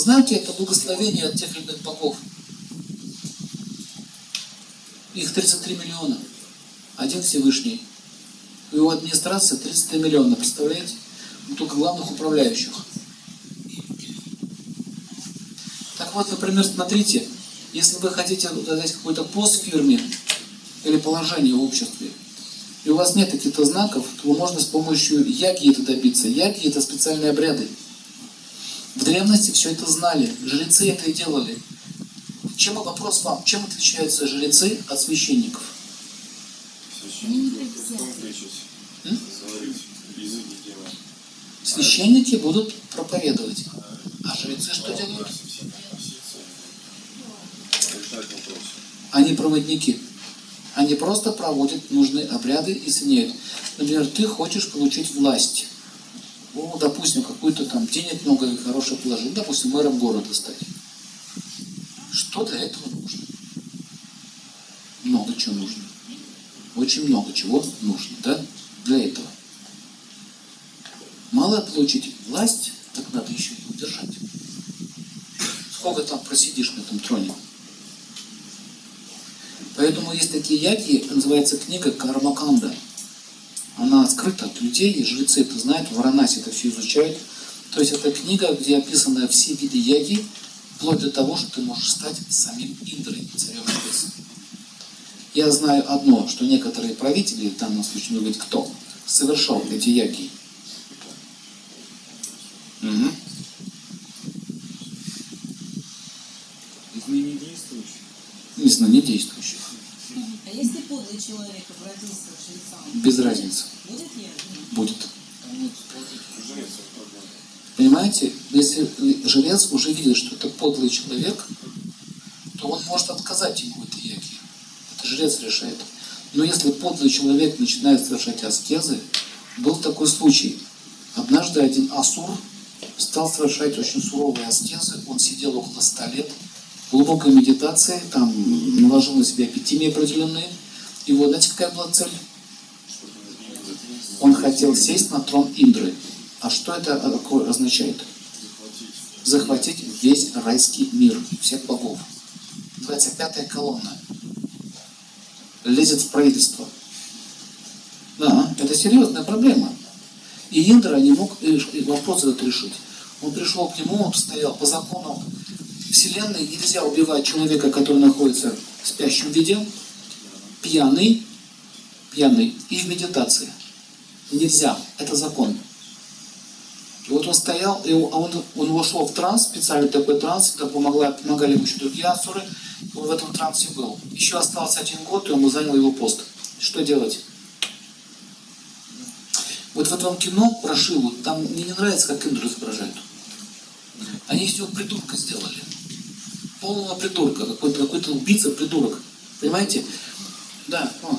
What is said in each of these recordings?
Знаки – это благословение от тех иных богов. Их 33 миллиона. Один Всевышний. У его администрации 33 миллиона, представляете? Ну, только главных управляющих. Так вот, например, смотрите, если вы хотите дать какой-то пост в фирме или положение в обществе, и у вас нет каких-то знаков, то можно с помощью яги это добиться. Яги – это специальные обряды. В древности все это знали, жрецы это и делали. Чем вопрос вам, чем отличаются жрецы от священников? Священники будут проповедовать. А жрецы что делают? Они проводники. Они просто проводят нужные обряды и соединяют. Например, ты хочешь получить власть. Ну, допустим, какую-то там денег много и хорошее положение, допустим, мэром города стать. Что для этого нужно? Много чего нужно. Очень много чего нужно, да, для этого. Мало получить власть, так надо еще и удержать. Сколько там просидишь на этом троне? Поэтому есть такие яги, называется книга Кармаканда. Она скрыта от людей, и жрецы это знают, в Варанасе это все изучают. То есть это книга, где описаны все виды яги, вплоть до того, что ты можешь стать самим Индрой, царем небес. Я знаю одно, что некоторые правители, в данном случае говорить кто, совершал эти яги. Угу. не действующих? Не знаю, не действующих. А если подлый человек обратился к жрецам? Без разницы. Будет. Понимаете, если жрец уже видит, что это подлый человек, то он может отказать ему этой яге. Это жрец решает. Но если подлый человек начинает совершать аскезы, был такой случай. Однажды один асур стал совершать очень суровые аскезы, он сидел около ста лет, глубокой медитации, там наложил на себя эпитемии определенные. И вот, знаете, какая была цель? Он хотел сесть на трон Индры. А что это означает? Захватить весь райский мир, всех богов. 25-я колонна. Лезет в правительство. Да, это серьезная проблема. И Индра не мог вопрос этот решить. Он пришел к нему, он стоял по закону Вселенной, нельзя убивать человека, который находится в спящем виде, пьяный, пьяный и в медитации. Нельзя, это закон. И вот он стоял, и он, он вошел в транс, специальный такой транс, когда помогла, помогали ему еще другие асуры, он в этом трансе был. Еще остался один год, и он занял его пост. Что делать? Вот в этом кино про Шиву, там мне не нравится, как Индру изображают. Они из него придурка сделали. Полного придурка, какой-то какой, -то, убийца, придурок. Понимаете? Да, о,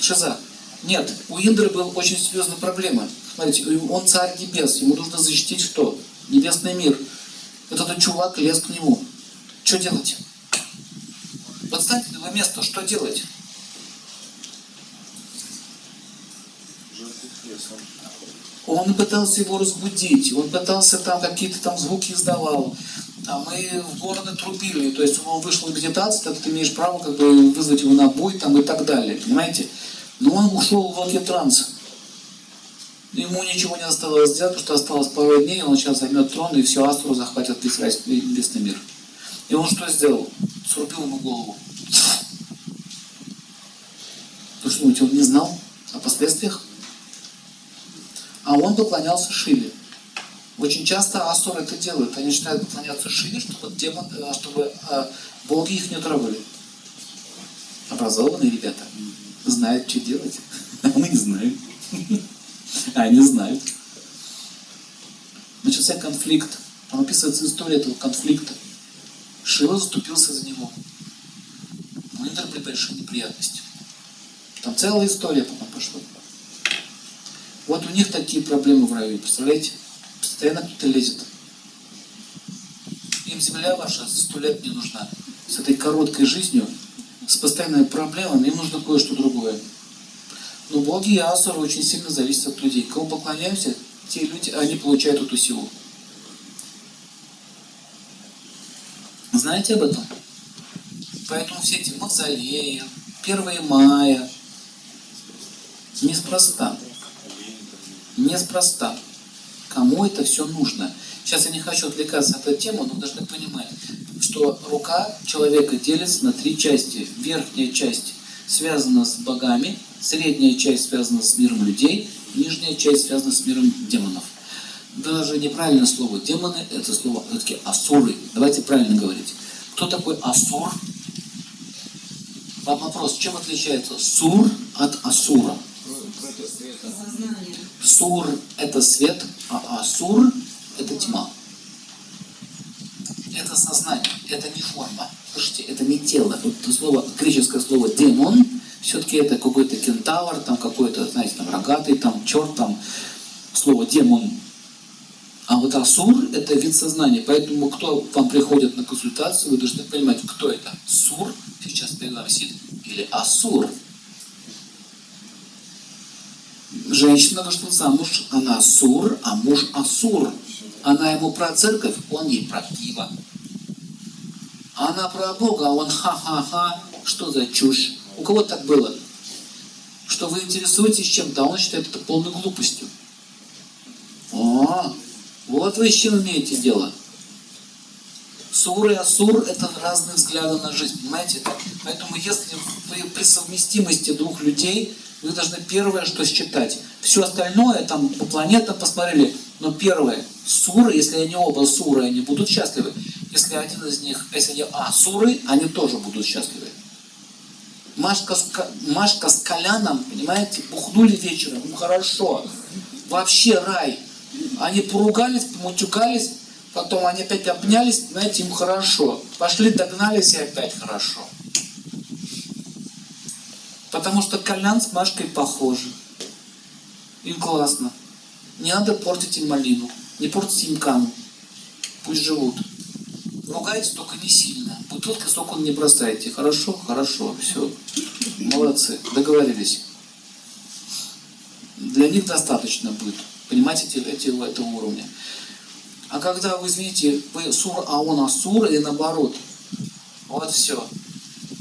Шиза. Нет, у Индры была очень серьезная проблема. Смотрите, он царь небес, ему нужно защитить что? Небесный мир. Вот этот чувак лез к нему. Что делать? Вот станьте на его место, что делать? Он пытался его разбудить, он пытался там какие-то там звуки издавал. А мы в городе трубили, то есть он вышел в медитацию, тогда ты имеешь право как бы вызвать его на бой там и так далее, понимаете? Но он ушел в волне транса. Ему ничего не осталось сделать, потому что осталось пару дней, он сейчас займет трон, и все, Астру захватит весь небесный мир. И он что сделал? Срубил ему голову. Вы что думаете, он не знал о последствиях? А он поклонялся Шиве. Очень часто асуры это делают. Они начинают поклоняться Шиве, чтобы, демон, э, чтобы э, боги их не трогали. Образованные ребята знают, что делать. А мы не знаем. А они знают. Начался конфликт. Там описывается история этого конфликта. Шива заступился за него. Индра были большие неприятности. Там целая история потом пошла. Вот у них такие проблемы в раю, представляете? Постоянно кто-то лезет. Им земля ваша сто лет не нужна. С этой короткой жизнью, с постоянными проблемами, им нужно кое-что другое. Но боги и асуры очень сильно зависят от людей. Кому поклоняемся, те люди, они получают эту силу. Знаете об этом? Поэтому все эти мавзолеи, 1 мая, неспроста. Неспроста. Кому это все нужно? Сейчас я не хочу отвлекаться от этой темы, но вы должны понимать, что рука человека делится на три части. Верхняя часть связана с богами, средняя часть связана с миром людей, нижняя часть связана с миром демонов. Даже неправильное слово. Демоны – это слово все-таки асуры. Давайте правильно говорить. Кто такой асур? Вам вопрос, чем отличается сур от асура? Сур – это свет, а асур – это тьма. Это сознание, это не форма. Слушайте, это не тело. Вот это слово, греческое слово демон, все-таки это какой-то кентавр, там какой-то, знаете, там рогатый, там черт, там слово демон. А вот асур – это вид сознания. Поэтому, кто вам приходит на консультацию, вы должны понимать, кто это. Сур сейчас перед вами сидит или асур. Женщина вышла замуж, она асур, а муж асур. Она ему про церковь, он ей про пиво. Она про Бога, а он ха-ха-ха. Что за чушь? У кого так было? Что вы интересуетесь чем-то, а он считает это полной глупостью. О, вот вы с чем имеете дело. Сур и Асур – это разные взгляды на жизнь, понимаете? Поэтому если вы при совместимости двух людей, вы должны первое, что считать. Все остальное, там, по планетам посмотрели, но первое, суры, если они оба суры, они будут счастливы. Если один из них, если они асуры, они тоже будут счастливы. Машка Машка с Коляном, понимаете, бухнули вечером, ну хорошо, вообще рай. Они поругались, помутюкались, потом они опять обнялись, знаете, им хорошо. Пошли, догнались и опять хорошо. Потому что Колян с Машкой похожи. Им классно. Не надо портить им малину. Не портите им кану. Пусть живут. Ругайте только не сильно. Бутылки с окон не бросайте. Хорошо? Хорошо. Все. Молодцы. Договорились. Для них достаточно будет. Понимаете, эти, эти, этого уровня. А когда вы, извините, вы сур, а он асур, или наоборот, вот все.